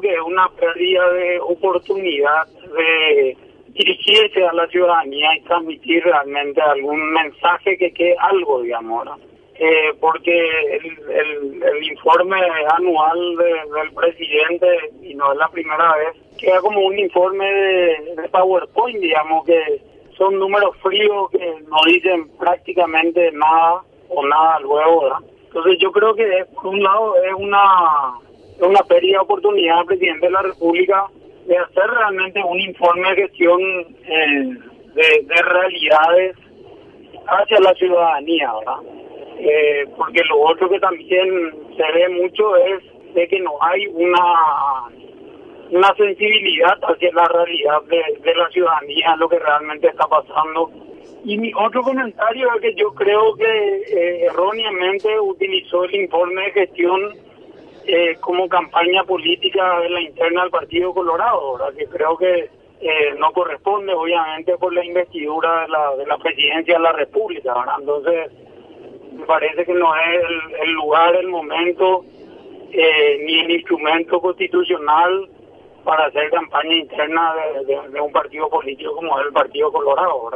que es una pérdida de oportunidad de dirigirse a la ciudadanía y transmitir realmente algún mensaje que quede algo, digamos, eh, porque el, el, informe anual del presidente, y no es la primera vez, queda como un informe de, PowerPoint, digamos, que son números fríos que no dicen prácticamente nada o nada luego, ¿verdad? Entonces yo creo que por un lado es una, una pérdida oportunidad presidente de la República de hacer realmente un informe de gestión eh, de, realidades hacia la ciudadanía, ¿verdad? Eh, porque lo otro que también se ve mucho es de que no hay una una sensibilidad hacia la realidad de, la ciudadanía, lo que realmente está pasando. Y mi otro comentario es que yo creo que eh, erróneamente utilizó el informe de gestión eh, como campaña política de la interna del Partido Colorado, que creo que eh, no corresponde obviamente por la investidura de la, de la presidencia de la República. Entonces, me parece que no es el, lugar, el momento, ni el instrumento constitucional para hacer campaña interna de, un partido político como es el Partido Colorado.